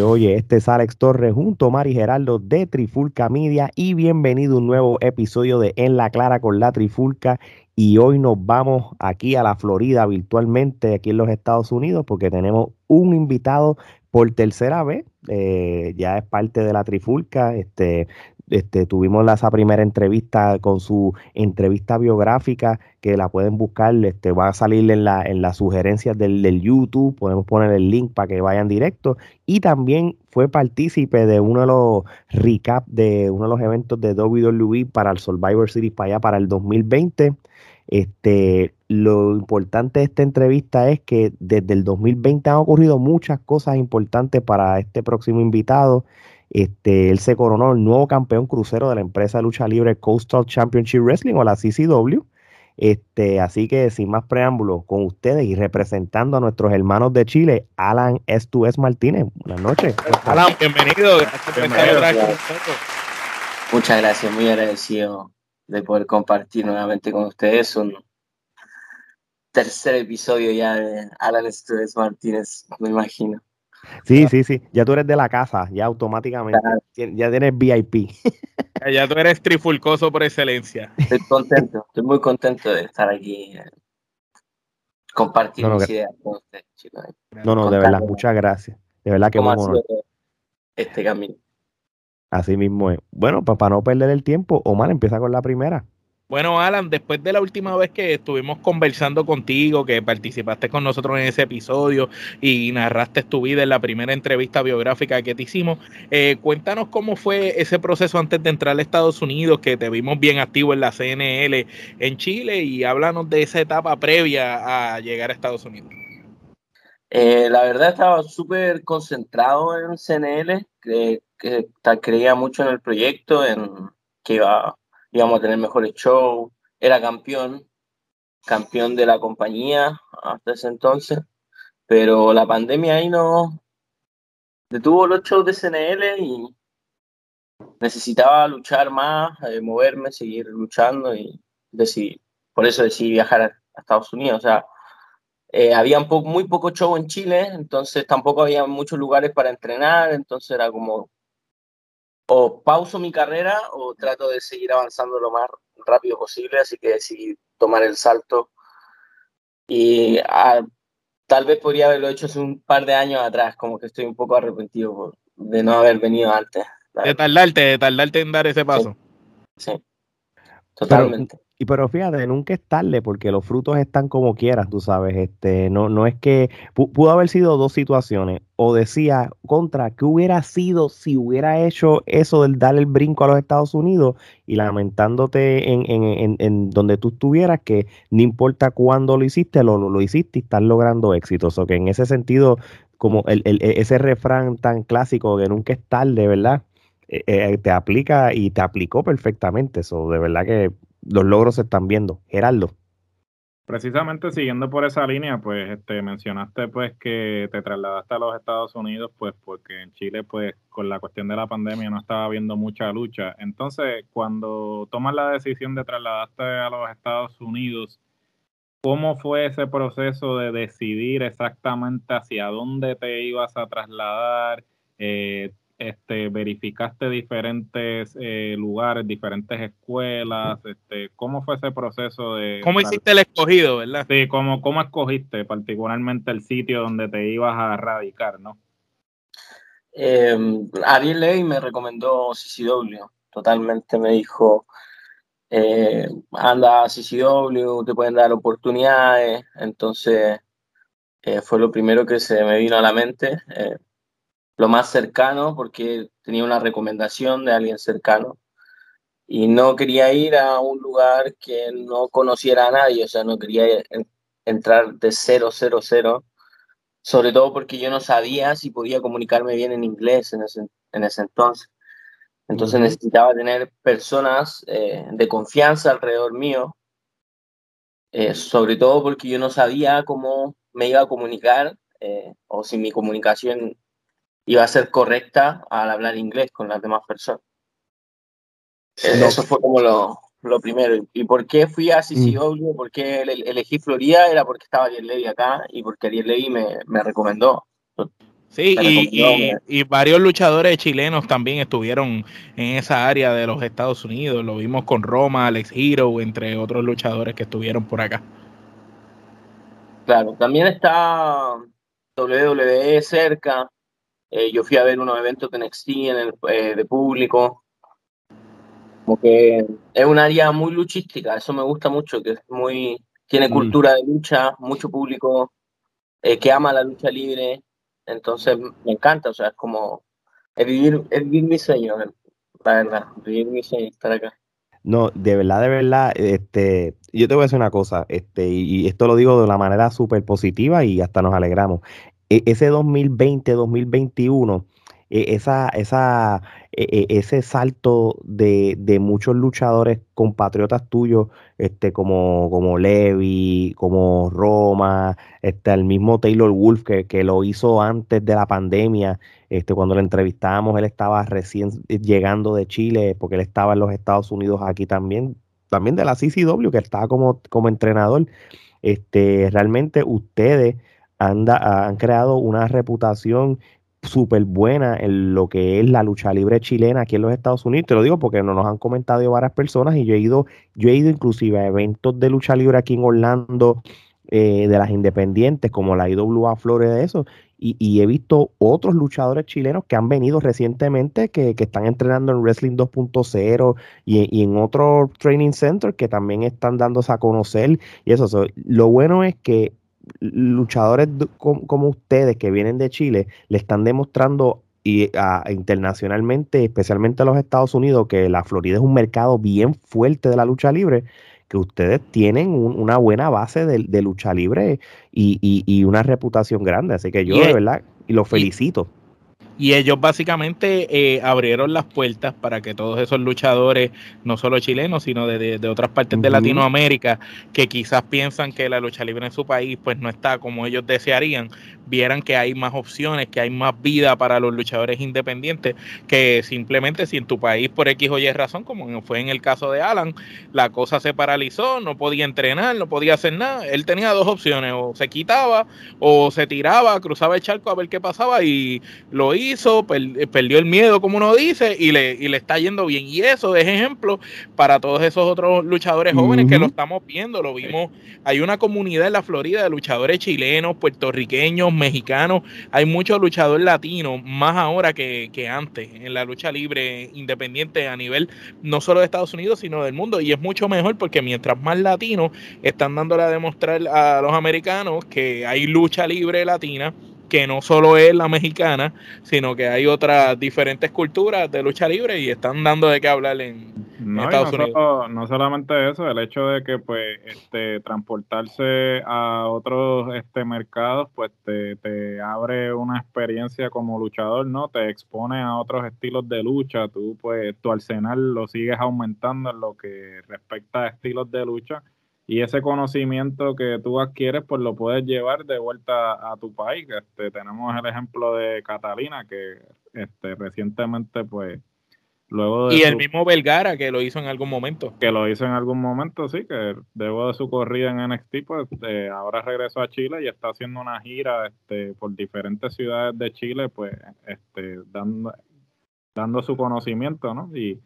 Oye, este es Alex Torres junto a Mari Geraldo de Trifulca Media y bienvenido a un nuevo episodio de En la Clara con la Trifulca. Y hoy nos vamos aquí a la Florida virtualmente, aquí en los Estados Unidos, porque tenemos un invitado por tercera vez. Eh, ya es parte de la Trifulca. Este, este, tuvimos esa primera entrevista con su entrevista biográfica que la pueden buscar, este, va a salir en, la, en las sugerencias del, YouTube, podemos poner el link para que vayan directo y también fue partícipe de uno de los recap de uno de los eventos de WWE para el Survivor Series para allá para el 2020. Este, lo importante de esta entrevista es que desde el 2020 han ocurrido muchas cosas importantes para este próximo invitado. Este, él se coronó el nuevo campeón crucero de la empresa de lucha libre Coastal Championship Wrestling o la CCW. Este, así que sin más preámbulos, con ustedes y representando a nuestros hermanos de Chile, Alan S2S Martínez. Buenas noches. Alan, bienvenido. Muchas gracias, muy agradecido de poder compartir nuevamente con ustedes un tercer episodio ya de Alan S2S Martínez, me imagino. Sí, sí, sí. Ya tú eres de la casa, ya automáticamente. Ya tienes VIP. ya tú eres trifulcoso por excelencia. Estoy contento, estoy muy contento de estar aquí eh, compartiendo no, ideas con ustedes, chicos. No, no, de verdad, muchas gracias. De verdad que vamos este camino. Así mismo es. Bueno, para no perder el tiempo, Omar empieza con la primera. Bueno, Alan, después de la última vez que estuvimos conversando contigo, que participaste con nosotros en ese episodio y narraste tu vida en la primera entrevista biográfica que te hicimos, eh, cuéntanos cómo fue ese proceso antes de entrar a Estados Unidos, que te vimos bien activo en la CNL en Chile, y háblanos de esa etapa previa a llegar a Estados Unidos. Eh, la verdad estaba súper concentrado en CNL, que, que, creía mucho en el proyecto, en que iba íbamos a tener mejores shows, era campeón, campeón de la compañía hasta ese entonces, pero la pandemia ahí no detuvo los shows de CNL y necesitaba luchar más, eh, moverme, seguir luchando y decidí, por eso decidí viajar a, Estados Unidos. O sea, eh, había muy poco show en Chile, entonces tampoco había muchos lugares para entrenar, entonces era como o pauso mi carrera o trato de seguir avanzando lo más rápido posible, así que decidí tomar el salto y ah, tal vez podría haberlo hecho hace un par de años atrás, como que estoy un poco arrepentido de no haber venido antes. De tardarte, de tardarte en dar ese paso. Sí, totalmente. Y pero fíjate, nunca es tarde porque los frutos están como quieras, tú sabes. Este, no, no es que pudo haber sido dos situaciones. O decía, contra, ¿qué hubiera sido si hubiera hecho eso del darle el brinco a los Estados Unidos y lamentándote en, en, en, donde tú estuvieras, que no importa cuándo lo hiciste, lo, lo, hiciste y estás logrando éxitos. O que en ese sentido, como el, el, ese refrán tan clásico que nunca es tarde, ¿verdad? Eh, eh, te aplica y te aplicó perfectamente. Eso, de verdad que los logros se están viendo. Geraldo. Precisamente siguiendo por esa línea, pues este, mencionaste pues que te trasladaste a los Estados Unidos, pues porque en Chile, pues con la cuestión de la pandemia no estaba habiendo mucha lucha. Entonces, cuando tomas la decisión de trasladarte a los Estados Unidos, ¿cómo fue ese proceso de decidir exactamente hacia dónde te ibas a trasladar? Eh, este, verificaste diferentes eh, lugares, diferentes escuelas, este, ¿cómo fue ese proceso de... ¿Cómo hiciste el escogido, verdad? Sí, ¿cómo, cómo escogiste particularmente el sitio donde te ibas a radicar, no? Eh, Ariel Ley me recomendó CCW, totalmente me dijo, eh, anda a CCW, te pueden dar oportunidades, entonces eh, fue lo primero que se me vino a la mente lo más cercano porque tenía una recomendación de alguien cercano y no quería ir a un lugar que no conociera a nadie, o sea, no quería entrar de cero, cero, cero, sobre todo porque yo no sabía si podía comunicarme bien en inglés en ese, en ese entonces. Entonces necesitaba tener personas eh, de confianza alrededor mío, eh, sobre todo porque yo no sabía cómo me iba a comunicar eh, o si mi comunicación iba a ser correcta al hablar inglés con las demás personas. Eso fue como lo, lo, primero. ¿Y por qué fui a CCW? Mm. ¿Por qué elegí Florida? Era porque estaba Ariel Levy acá y porque Ariel Levy me, me recomendó. Sí, y, y, varios luchadores chilenos también estuvieron en esa área de los Estados Unidos. Lo vimos con Roma, Alex Hero, entre otros luchadores que estuvieron por acá. Claro, también está WWE cerca. Eh, yo fui a ver unos eventos de NXT en el, eh, de público. Como que es un área muy luchística, eso me gusta mucho, que es muy, tiene mm. cultura de lucha, mucho público eh, que ama la lucha libre entonces me encanta, o sea, es como, es vivir, es vivir mi sueño, la verdad, vivir mi sueño, estar acá. No, de verdad, de verdad, este, yo te voy a decir una cosa, este, y, esto lo digo de una manera súper positiva y hasta nos alegramos. E, ese 2020-2021 e, esa, esa, e, ese salto de, de, muchos luchadores compatriotas tuyos, este, como, como Levi, como Roma, este, el mismo Taylor Wolf que, que, lo hizo antes de la pandemia, este, cuando lo entrevistábamos, él estaba recién llegando de Chile, porque él estaba en los Estados Unidos aquí también, también de la CCW, que estaba como, como entrenador. Este, realmente ustedes anda, han creado una reputación súper buena en lo que es la lucha libre chilena aquí en los Estados Unidos. Te lo digo porque nos, han comentado varias personas y yo he ido, yo he ido inclusive a eventos de lucha libre aquí en Orlando eh, de las independientes como la IWA Flores de eso. Y, he visto otros luchadores chilenos que han venido recientemente que, están entrenando en Wrestling 2.0 y, y, en otros training centers que también están dándose a conocer. Y eso, lo bueno es que luchadores como ustedes que vienen de Chile le están demostrando y internacionalmente, especialmente a los Estados Unidos, que la Florida es un mercado bien fuerte de la lucha libre, que ustedes tienen una buena base de, lucha libre y, una reputación grande. Así que yo de verdad y los felicito. Y ellos básicamente eh, abrieron las puertas para que todos esos luchadores, no solo chilenos, sino de, otras partes de Latinoamérica, que quizás piensan que la lucha libre en su país pues no está como ellos desearían, vieran que hay más opciones, que hay más vida para los luchadores independientes, que simplemente si en tu país por X o Y razón, como fue en el caso de Alan, la cosa se paralizó, no podía entrenar, no podía hacer nada, él tenía dos opciones, o se quitaba o se tiraba, cruzaba el charco a ver qué pasaba y lo hizo, perdió el miedo, como uno dice, y le, y le está yendo bien. Y eso es ejemplo para todos esos otros luchadores jóvenes que lo estamos viendo, lo vimos. Hay una comunidad en la Florida de luchadores chilenos, puertorriqueños, mexicanos, hay muchos luchadores latinos, más ahora que, que antes, en la lucha libre independiente a nivel no solo de Estados Unidos, sino del mundo. Y es mucho mejor porque mientras más latinos están dándole a demostrar a los americanos que hay lucha libre latina, que no solo es la mexicana, sino que hay otras diferentes culturas de lucha libre y están dando de qué hablar en, Estados Unidos. no solamente eso, el hecho de que pues este transportarse a otros este mercados pues te, te abre una experiencia como luchador, ¿no? Te expone a otros estilos de lucha, tú pues tu arsenal lo sigues aumentando en lo que respecta a estilos de lucha y ese conocimiento que tú adquieres, pues lo puedes llevar de vuelta a tu país. Este, tenemos el ejemplo de Catalina, que este, recientemente, pues, luego de... Y el mismo Belgara, que lo hizo en algún momento. Que lo hizo en algún momento, sí, que luego de su corrida en NXT, pues eh, ahora regresó a Chile y está haciendo una gira este, por diferentes ciudades de Chile, pues, este, dando, dando su conocimiento, ¿no? Y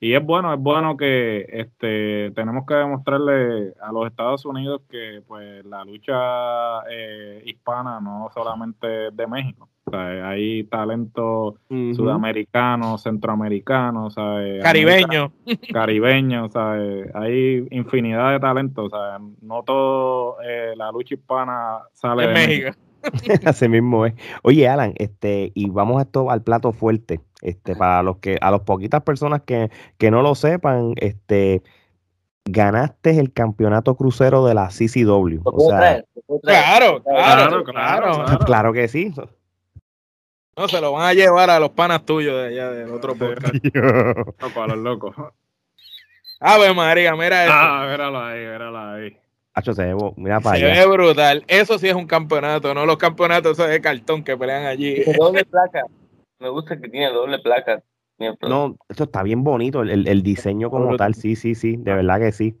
y es bueno, es bueno que este tenemos que demostrarle a los Estados Unidos que pues la lucha eh, hispana no solamente es de México. O sea, hay talento sudamericano, centroamericano, caribeño. Caribeño, hay infinidad de talentos. No todo eh, la lucha hispana sale de México. Así mismo es. Oye, Alan, este, y vamos a esto al plato fuerte. Este, para los que, a las poquitas personas que, que no lo sepan, este, ganaste el campeonato crucero de la CCW. O sea, claro, claro, claro, claro, que sí. No, se lo van a llevar a los panas tuyos de allá del otro podcast. Loco, a los locos. Ave María, mira eso. Ah, míralo ahí, míralo ahí. Hacho, se ve, mira para se ve brutal. Eso sí es un campeonato, no los campeonatos de cartón que pelean allí. Doble placa. Me gusta que tiene doble placa. No, esto está bien bonito, el, diseño como tal, sí, sí, sí, de verdad que sí.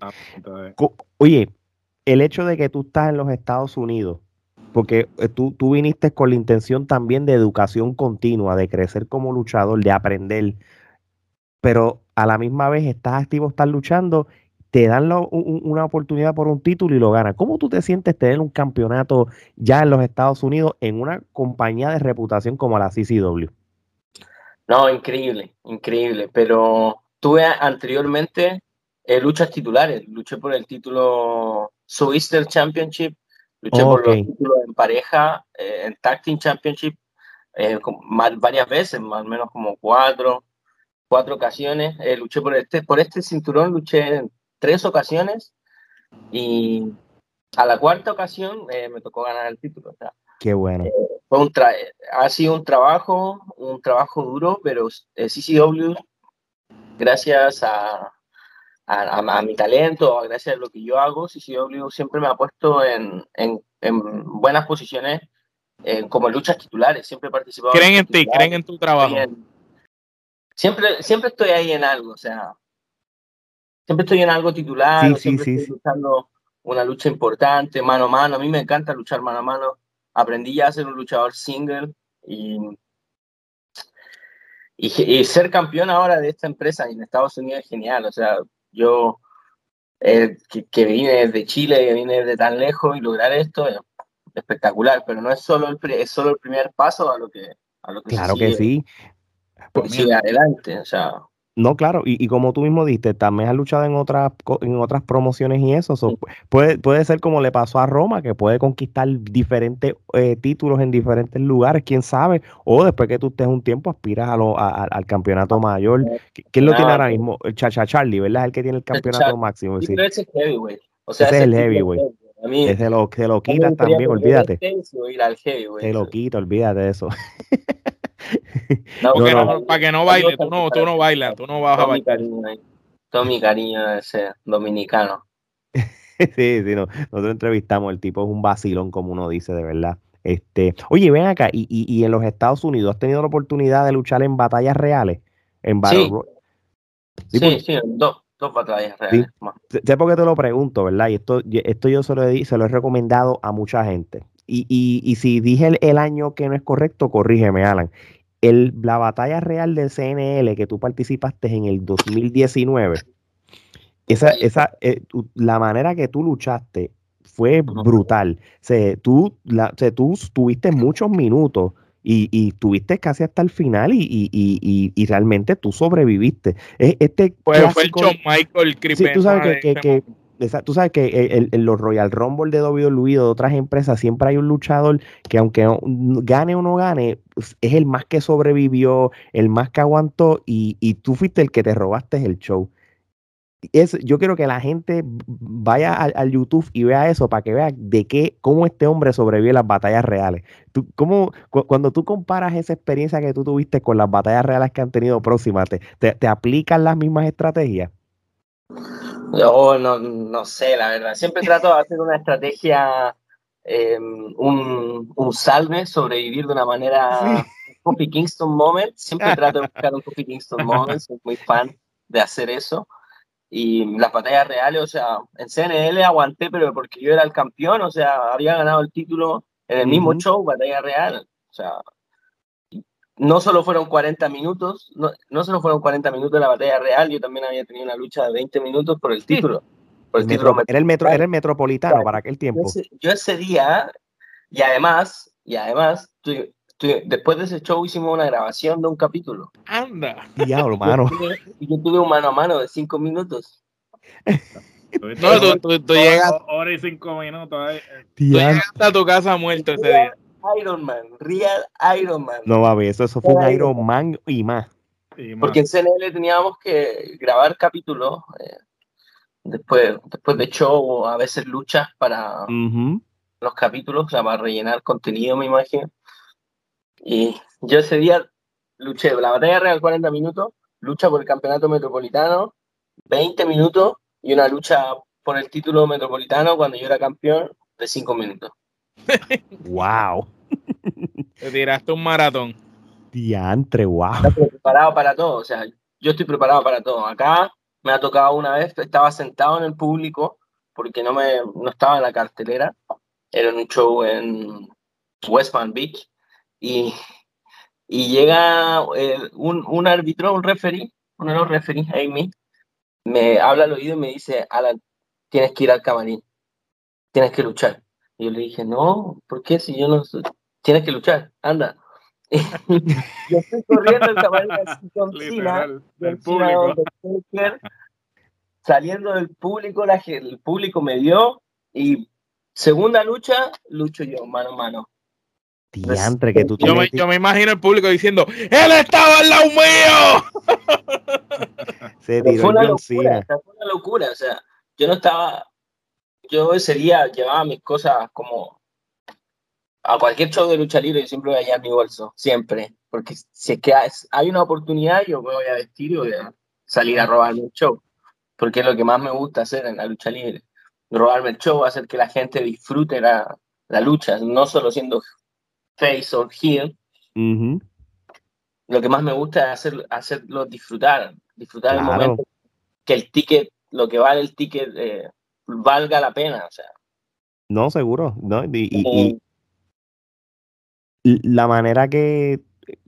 Oye, el hecho de que tú estás en los Estados Unidos porque eh, tú, tú viniste con la intención también de educación continua, de crecer como luchador, de aprender, pero a la misma vez estás activo, estás luchando, te dan una oportunidad por un título y lo ganas. ¿Cómo tú te sientes tener un campeonato ya en los Estados Unidos en una compañía de reputación como la CCW? No, increíble, increíble, pero tuve anteriormente eh, luchas titulares, luché por el título Southeastern Championship, luché por los títulos en pareja, eh, en Tag Team Championship, eh, varias veces, más o menos como cuatro, cuatro ocasiones. luché por este, por este cinturón, luché en tres ocasiones y a la cuarta ocasión me tocó ganar el título. Qué bueno. fue un ha sido un trabajo, un trabajo duro, pero CCW, gracias a, a, mi talento, gracias a lo que yo hago, CCW siempre me ha puesto en, en, buenas posiciones como luchas titulares, siempre he participado. Creen en, ti, creen en tu trabajo. siempre, siempre estoy ahí en algo, o sea, siempre estoy en algo titular, siempre estoy luchando una lucha importante, mano a mano. A mí me encanta luchar mano a mano. Aprendí ya a ser un luchador single y, y, y ser campeón ahora de esta empresa en Estados Unidos es genial. O sea, yo, eh, que, vine desde Chile, que vine desde tan lejos y lograr esto es espectacular, pero no es solo el, es solo el primer paso a lo que, a lo que Claro que sí. sigue adelante, o sea, no, claro, y, como tú mismo diste, también has luchado en otras, en otras promociones y eso. puede, puede ser como le pasó a Roma, que puede conquistar diferentes eh, títulos en diferentes lugares, quién sabe. O después que tú estés un tiempo, aspiras a lo, al campeonato mayor. ¿Quién lo tiene ahora mismo? El Chacha Charlie, ¿verdad? Es el que tiene el campeonato máximo. Sí, es heavyweight. O sea, ese es el heavyweight. Lo, se lo quitas también, olvídate. Se lo quita, olvídate de eso. para que no baile, tú no, tú no bailas, tú no vas a bailar. todo mi cariño de ese dominicano. sí, sí, no, nosotros entrevistamos, el tipo es un vacilón, como uno dice, de verdad. Este, oye, ven acá, y, y, en los Estados Unidos, ¿has tenido la oportunidad de luchar en batallas reales? En sí, sí, sí, dos, dos batallas reales. Sé por qué te lo pregunto, ¿verdad? Y esto, esto yo se lo, he, se lo he recomendado a mucha gente. Y, y, y si dije el, año que no es correcto, corrígeme, Alan. El, la batalla real del CNL que tú participaste en el 2019, esa, esa, eh, la manera que tú luchaste fue brutal. Se, tú, la, tú tuviste muchos minutos y, y tuviste casi hasta el final y, y, y realmente tú sobreviviste. Este pues fue el John Michael sí, tú sabes que, que, tú sabes que en los Royal Rumble de WWE de otras empresas siempre hay un luchador que aunque gane o no gane, pues, es el más que sobrevivió, el más que aguantó y, tú fuiste el que te robaste el show. Es, yo quiero que la gente vaya al, YouTube y vea eso para que vea de qué, cómo este hombre sobrevive las batallas reales. Tú, cómo, cuando tú comparas esa experiencia que tú tuviste con las batallas reales que han tenido próximas, ¿te, te, te aplican las mismas estrategias? Yo no, no sé, la verdad. Siempre trato de hacer una estrategia, em, un, un, salve, sobrevivir de una manera Kofi Kingston moment. Siempre trato de buscar un Kofi Kingston moment. Soy muy fan de hacer eso. Y las batallas reales, o sea, en CNL aguanté, pero porque yo era el campeón, o sea, había ganado el título en el mismo show, batalla real. O sea, no solo fueron 40 minutos, no, no solo fueron 40 minutos de la batalla real, yo también había tenido una lucha de 20 minutos por el título. Por el título era, el metro, era el metropolitano para aquel tiempo. Yo ese, día, y además, y además, después de ese show hicimos una grabación de un capítulo. Anda. Diablo, mano. Y yo tuve un mano a mano de 5 minutos. no, tú, tú, llegas. Hora y 5 minutos. Tú llegas a tu casa muerto ese día. Iron Man, Real Iron Man. No va a ver, eso, eso fue un Iron Man y más. Porque en CNL teníamos que grabar capítulos eh, después, después de show, a veces luchas para los capítulos, o sea, para rellenar contenido, me imagino. Y yo ese día luché la batalla real 40 minutos, lucha por el campeonato metropolitano 20 minutos y una lucha por el título metropolitano cuando yo era campeón de 5 minutos. Wow. Te tiraste un maratón. Diantre, wow. Estoy preparado para todo, o sea, yo estoy preparado para todo. Acá me ha tocado una vez, estaba sentado en el público porque no me no estaba en la cartelera era un show en West Palm Beach, y, y llega eh, un, un árbitro, un referee, uno de los referees, Amy, me habla al oído y me dice, Alan, tienes que ir al camarín, tienes que luchar. Y yo le dije, no, ¿por qué si yo no Tienes que luchar, anda. yo estoy corriendo el camarín así con Literal, el público. saliendo del público, la, el público me dio y segunda lucha, lucho yo, mano a mano. Diantre, que tú yo, me, yo me imagino el público diciendo, ¡Él estaba al lado mío! Se tiró fue una locura, fue una locura, o sea, yo no estaba, yo ese día llevaba mis cosas como a cualquier show de lucha libre, yo siempre voy a llevar mi bolso, siempre, porque si es que hay una oportunidad, yo me voy a vestir y voy a salir a robarme el show, porque es lo que más me gusta hacer en la lucha libre, robarme el show, hacer que la gente disfrute la, la lucha, no solo siendo face or heel. Lo que más me gusta es hacer, hacerlo disfrutar, disfrutar el momento, que el ticket, lo que vale el ticket, eh, valga la pena, o sea. No, seguro, ¿no? Y, la manera que,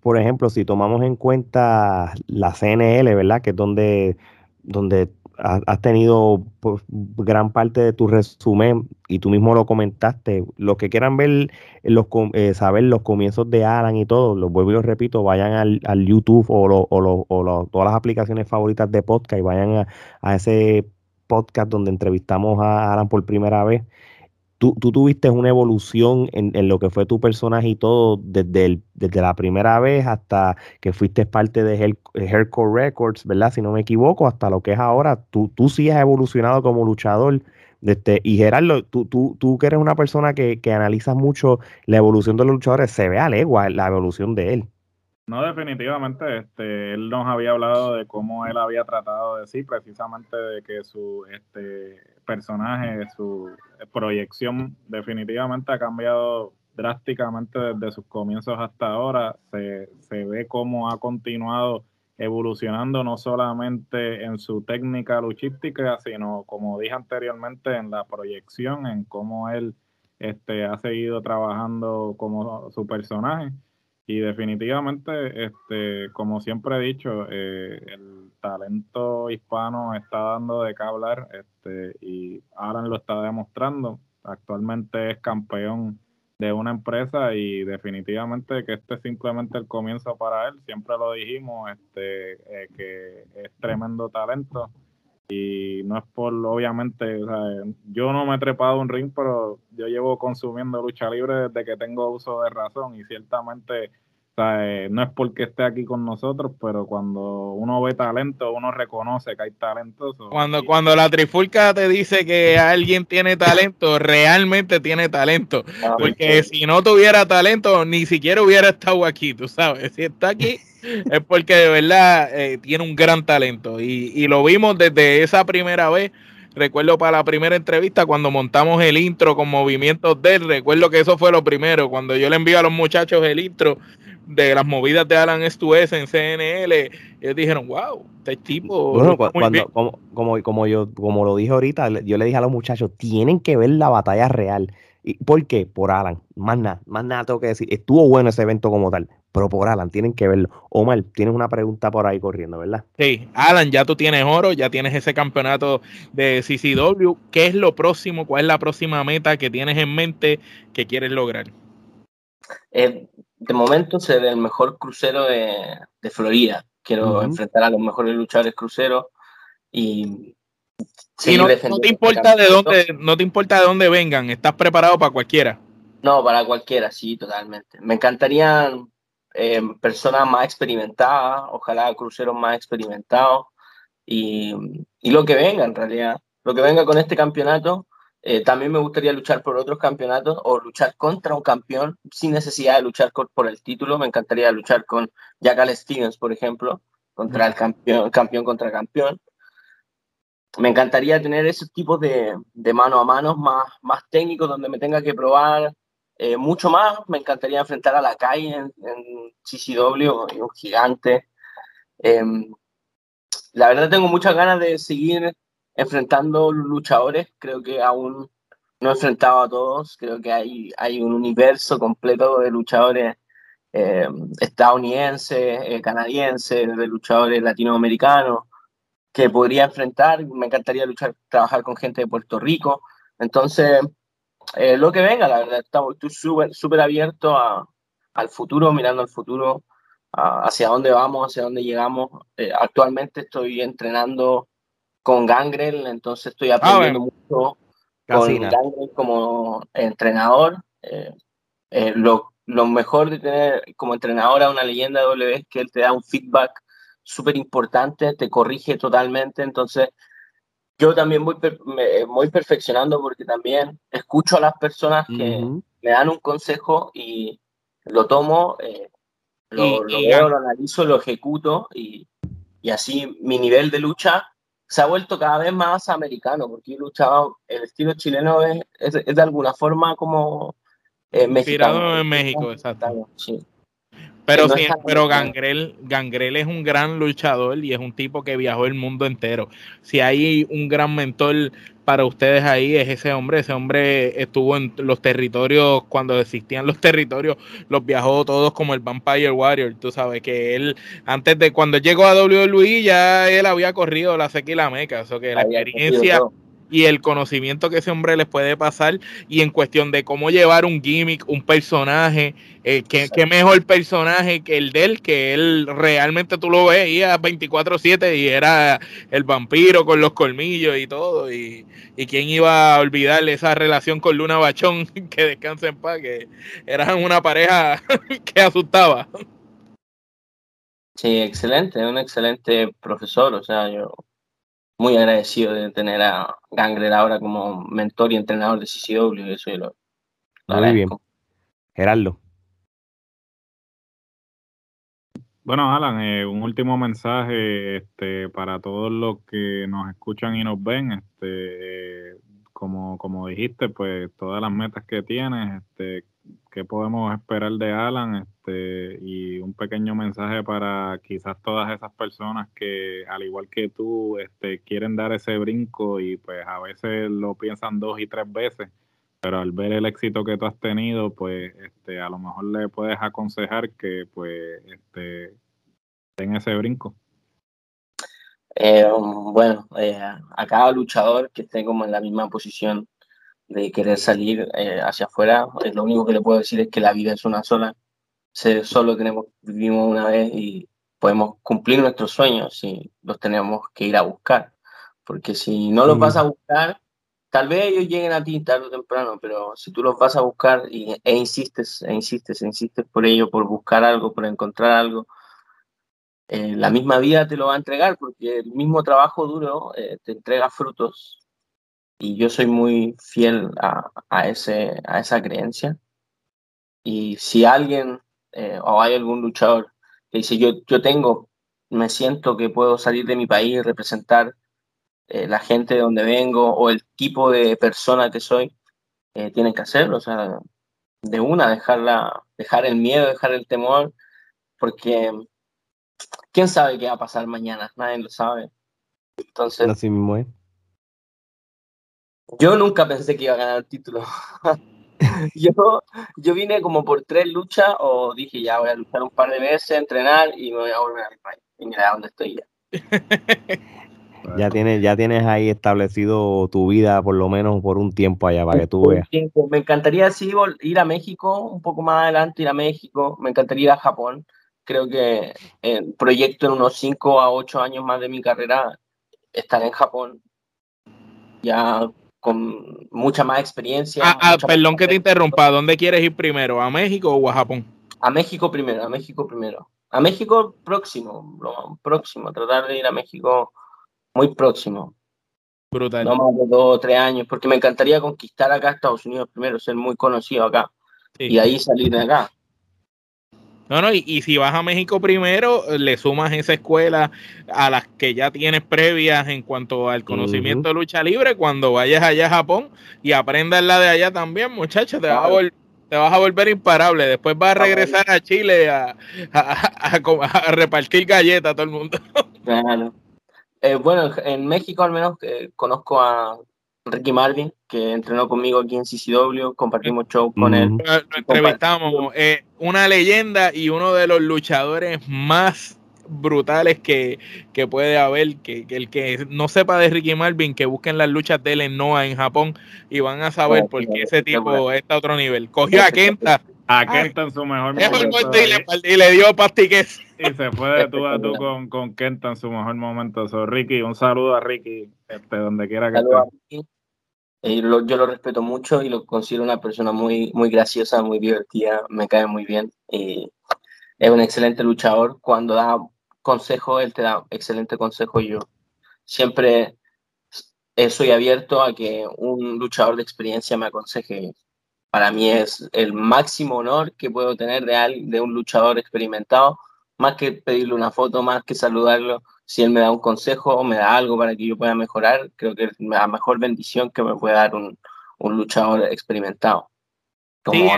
por ejemplo, si tomamos en cuenta la CNL, ¿verdad? Que es donde, donde has tenido pues, gran parte de tu resumen y tú mismo lo comentaste. Los que quieran ver, los, eh, saber los comienzos de Alan y todo, los vuelvo y los repito, vayan al, YouTube o, o, todas las aplicaciones favoritas de podcast y vayan a, ese podcast donde entrevistamos a Alan por primera vez tú, tuviste una evolución en, lo que fue tu personaje y todo desde, desde la primera vez hasta que fuiste parte de Hardcore Records, ¿verdad? Si no me equivoco, hasta lo que es ahora. Tú, tú sí has evolucionado como luchador. Este, y Gerardo, tú, tú, tú que eres una persona que, que analizas mucho la evolución de los luchadores, se ve a legua la evolución de él. No, definitivamente, este, él nos había hablado de cómo él había tratado de sí, precisamente de que su este personaje, su proyección definitivamente ha cambiado drásticamente desde sus comienzos hasta ahora. Se, se ve cómo ha continuado evolucionando no solamente en su técnica luchística, sino como dije anteriormente, en la proyección, en cómo él este, ha seguido trabajando como su personaje. Y definitivamente, este, como siempre he dicho, eh, el talento hispano está dando de qué hablar este, y Alan lo está demostrando. Actualmente es campeón de una empresa y definitivamente que este es simplemente el comienzo para él. Siempre lo dijimos, este, eh, que es tremendo talento y no es por, obviamente, o sea, yo no me he trepado un ring, pero yo llevo consumiendo lucha libre desde que tengo uso de razón y ciertamente no es porque esté aquí con nosotros, pero cuando uno ve talento, uno reconoce que hay talento. Cuando, cuando la trifulca te dice que alguien tiene talento, realmente tiene talento. Ah, porque si no tuviera talento, ni siquiera hubiera estado aquí, tú sabes. Si está aquí, es porque de verdad eh, tiene un gran talento. Y, y lo vimos desde esa primera vez recuerdo para la primera entrevista cuando montamos el intro con movimientos de él, recuerdo que eso fue lo primero, cuando yo le envío a los muchachos el intro, de las movidas de Alan Estues en CNL, ellos dijeron, wow, este tipo. Bueno, cuando, como, como, como, yo, como lo dije ahorita, yo le dije a los muchachos, tienen que ver la batalla real. ¿Y ¿Por qué? Por Alan. Más nada, más nada tengo que decir. Estuvo bueno ese evento como tal, pero por Alan, tienen que verlo. Omar, tienes una pregunta por ahí corriendo, ¿verdad? Sí, Alan, ya tú tienes oro, ya tienes ese campeonato de CCW. ¿Qué es lo próximo? ¿Cuál es la próxima meta que tienes en mente que quieres lograr? Eh, de momento ser el mejor crucero de, Florida. Quiero enfrentar a los mejores luchadores cruceros y no, te importa de dónde, no te importa de dónde vengan, estás preparado para cualquiera. No, para cualquiera, sí, totalmente. Me encantarían eh, personas más experimentadas, ojalá cruceros más experimentados y, y, lo que venga en realidad, lo que venga con este campeonato eh, también me gustaría luchar por otros campeonatos o luchar contra un campeón sin necesidad de luchar por el título. Me encantaría luchar con Jackal Stevens, por ejemplo, contra el campeón, campeón contra campeón. Me encantaría tener esos tipos de, de mano a mano más, más técnicos donde me tenga que probar eh, mucho más. Me encantaría enfrentar a la calle en, en CCW, un gigante. Em, la verdad tengo muchas ganas de seguir enfrentando luchadores. Creo que aún no he enfrentado a todos, creo que hay, hay un universo completo de luchadores eh, estadounidenses, eh, canadienses, de luchadores latinoamericanos que podría enfrentar. Me encantaría luchar, trabajar con gente de Puerto Rico. Entonces, eh, lo que venga, la verdad, estoy súper super abierto a, al futuro, mirando al futuro, hacia dónde vamos, hacia dónde llegamos. actualmente estoy entrenando con Gangrel, entonces estoy ah, aprendiendo mucho con Gangrel como entrenador. Eh, eh, lo, lo, mejor de tener como entrenador a una leyenda de W es que él te da un feedback súper importante, te corrige totalmente, entonces yo también voy, me voy perfeccionando porque también escucho a las personas que me dan un consejo y lo tomo, eh, lo, lo veo, lo analizo, lo ejecuto y, y así mi nivel de lucha se ha vuelto cada vez más americano, porque he luchado, el estilo chileno es, es, de alguna forma como eh, mexicano. en México, exacto. Sí. Pero, sí, pero Gangrel, Gangrel es un gran luchador y es un tipo que viajó el mundo entero. Si hay un gran mentor para ustedes ahí es ese hombre. Ese hombre estuvo en los territorios, cuando existían los territorios, los viajó todos como el Vampire Warrior. Tú sabes que él, antes de cuando llegó a WWE, ya él había corrido la seca y la meca. Eso que la experiencia y el conocimiento que ese hombre les puede pasar y en cuestión de cómo llevar un gimmick, un personaje, eh, que, mejor personaje que el de él, que él realmente tú lo veías 24/7 y era el vampiro con los colmillos y todo, y, y quién iba a olvidar esa relación con Luna Bachón, que descanse en paz, que eran una pareja que asustaba. Sí, excelente, un excelente profesor, o sea, yo muy agradecido de tener a Gangler ahora como mentor y entrenador de CCW. Eso lo, muy bien. Gerardo. Bueno, Alan, eh, un último mensaje este, para todos los que nos escuchan y nos ven. Este, como, como dijiste, pues todas las metas que tienes, este, qué podemos esperar de Alan este, y un pequeño mensaje para quizás todas esas personas que al igual que tú este, quieren dar ese brinco y pues a veces lo piensan dos y tres veces pero al ver el éxito que tú has tenido pues este, a lo mejor le puedes aconsejar que pues este, den ese brinco eh, bueno eh, a cada luchador que esté como en la misma posición de querer salir eh, hacia afuera. lo único que le puedo decir es que la vida es una sola. Solo tenemos, vivimos una vez y podemos cumplir nuestros sueños y los tenemos que ir a buscar. Porque si no los vas a buscar, tal vez ellos lleguen a ti tarde o temprano, pero si tú los vas a buscar y, e insistes, e insistes, e insistes por ello, por buscar algo, por encontrar algo, eh, la misma vida te lo va a entregar porque el mismo trabajo duro eh, te entrega frutos y yo soy muy fiel a, a, ese, a esa creencia. Y si alguien eh, o hay algún luchador que dice, yo, yo tengo, me siento que puedo salir de mi país y representar eh, la gente de donde vengo o el tipo de persona que soy, eh, tienen que hacerlo. O sea, de una, dejarla, dejar el miedo, dejar el temor, porque quién sabe qué va a pasar mañana, nadie lo sabe. Entonces, Así mismo, yo nunca pensé que iba a ganar el título. yo, yo vine como por tres luchas o dije ya voy a luchar un par de veces, entrenar y me voy a volver a mi país. Y mira dónde estoy ya. ya tienes, ya tienes ahí establecido tu vida por lo menos por un tiempo allá para que tú veas. Me encantaría sí ir a México, un poco más adelante ir a México, me encantaría ir a Japón. Creo que el proyecto en unos cinco a ocho años más de mi carrera estar en Japón. Ya con mucha más experiencia. Ah, ah perdón que te interrumpa, dónde quieres ir primero? ¿A México o a Japón? A México primero, a México primero. A México próximo, próximo, tratar de ir a México muy próximo. Brutal. No más de dos o tres años, porque me encantaría conquistar acá Estados Unidos primero, ser muy conocido acá. Y ahí salir de acá. No, no, y, si vas a México primero, le sumas esa escuela a las que ya tienes previas en cuanto al conocimiento de lucha libre. Cuando vayas allá a Japón y aprendas la de allá también, muchachos, te, vas a te vas a volver imparable. Después vas a regresar a Chile a, repartir galletas a todo el mundo. Claro. Eh, bueno, en México al menos eh, conozco a Ricky Marvin, que entrenó conmigo aquí en CCW, compartimos show con él. Lo, entrevistamos, eh, una leyenda y uno de los luchadores más brutales que, puede haber, que, el que no sepa de Ricky Marvin, que busquen las luchas de él en Noah en Japón y van a saber porque ese tipo está a otro nivel. Cogió a Kenta. A Kenta en su mejor momento. Y le, dio pastiques. Y se fue de tú a tú con, con Kenta en su mejor momento. So, Ricky, un saludo a Ricky, este, donde quiera que esté. Eh, yo lo respeto mucho y lo considero una persona muy, muy graciosa, muy divertida, me cae muy bien. Y es un excelente luchador. Cuando da consejo, él te da excelente consejo. Yo siempre soy abierto a que un luchador de experiencia me aconseje. Para mí es el máximo honor que puedo tener de, de un luchador experimentado, más que pedirle una foto, más que saludarlo. Si él me da un consejo o me da algo para que yo pueda mejorar, creo que es la mejor bendición que me puede dar un, un luchador experimentado. Como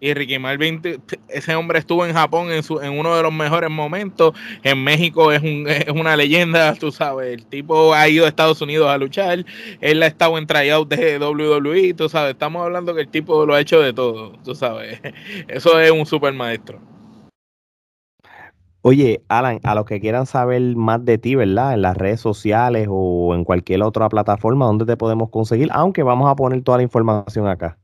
y Ricky Marvin, ese hombre estuvo en Japón en, su, en uno de los mejores momentos. En México es, un, es una leyenda, tú sabes. El tipo ha ido a Estados Unidos a luchar. Él ha estado en tryout de WWE, tú sabes. Estamos hablando que el tipo lo ha hecho de todo, tú sabes. Eso es un super maestro. Oye, Alan, a los que quieran saber más de ti, ¿verdad? En las redes sociales o en cualquier otra plataforma, ¿dónde te podemos conseguir? Aunque vamos a poner toda la información acá.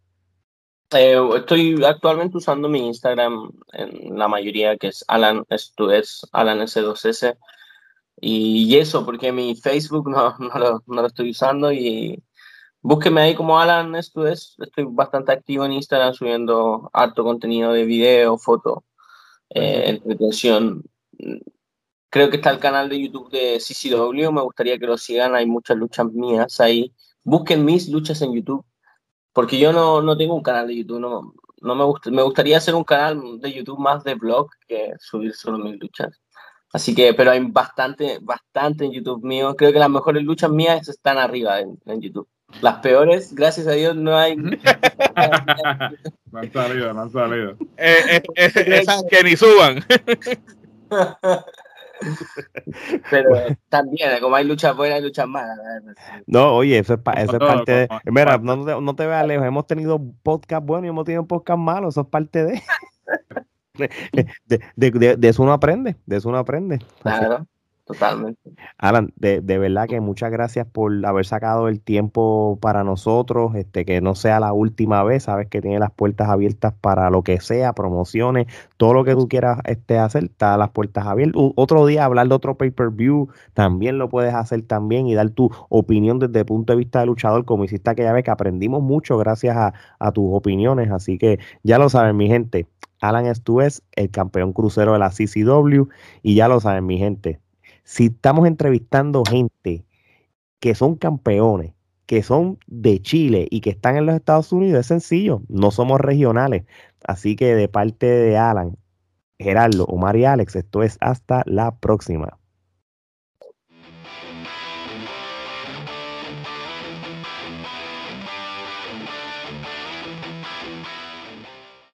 Eh, estoy actualmente usando mi Instagram en la mayoría, que es Alan, esto es Alan S2S. Y, eso, porque mi Facebook no, no, lo, estoy usando y búsqueme ahí como Alan, esto es. Estoy bastante activo en Instagram subiendo harto contenido de video, foto, eh, entretención. Creo que está el canal de YouTube de CCW, me gustaría que lo sigan, hay muchas luchas mías ahí. Busquen mis luchas en YouTube porque yo no, no tengo un canal de YouTube, no, no me, gusta, me gustaría hacer un canal de YouTube más de blog que subir solo mis luchas. Así que, pero hay bastante, bastante en YouTube mío. Creo que las mejores luchas mías están arriba en, en YouTube. Las peores, gracias a Dios, no hay. no han salido, no han salido. Eh, eh, eh, esas que ni suban. Pero también, como hay luchas buenas, hay luchas malas. No, oye, eso es, eso es parte de. Mira, no, te, no te veas lejos. Hemos tenido podcast buenos y hemos tenido podcast malos. Eso es parte de. De, de, de, de eso uno aprende. De eso uno aprende. Claro. Totalmente. Alan, de, verdad que muchas gracias por haber sacado el tiempo para nosotros, este, que no sea la última vez, sabes que tiene las puertas abiertas para lo que sea, promociones, todo lo que tú quieras este, hacer, está las puertas abiertas. otro día hablar de otro pay-per-view, también lo puedes hacer también y dar tu opinión desde el punto de vista de luchador, como hiciste aquella vez que aprendimos mucho gracias a, tus opiniones, así que ya lo saben mi gente, Alan Estuves, el campeón crucero de la CCW, y ya lo saben mi gente, si estamos entrevistando gente que son campeones, que son de Chile y que están en los Estados Unidos, es sencillo, no somos regionales. Así que de parte de Alan, Gerardo, Omar y Alex, esto es hasta la próxima.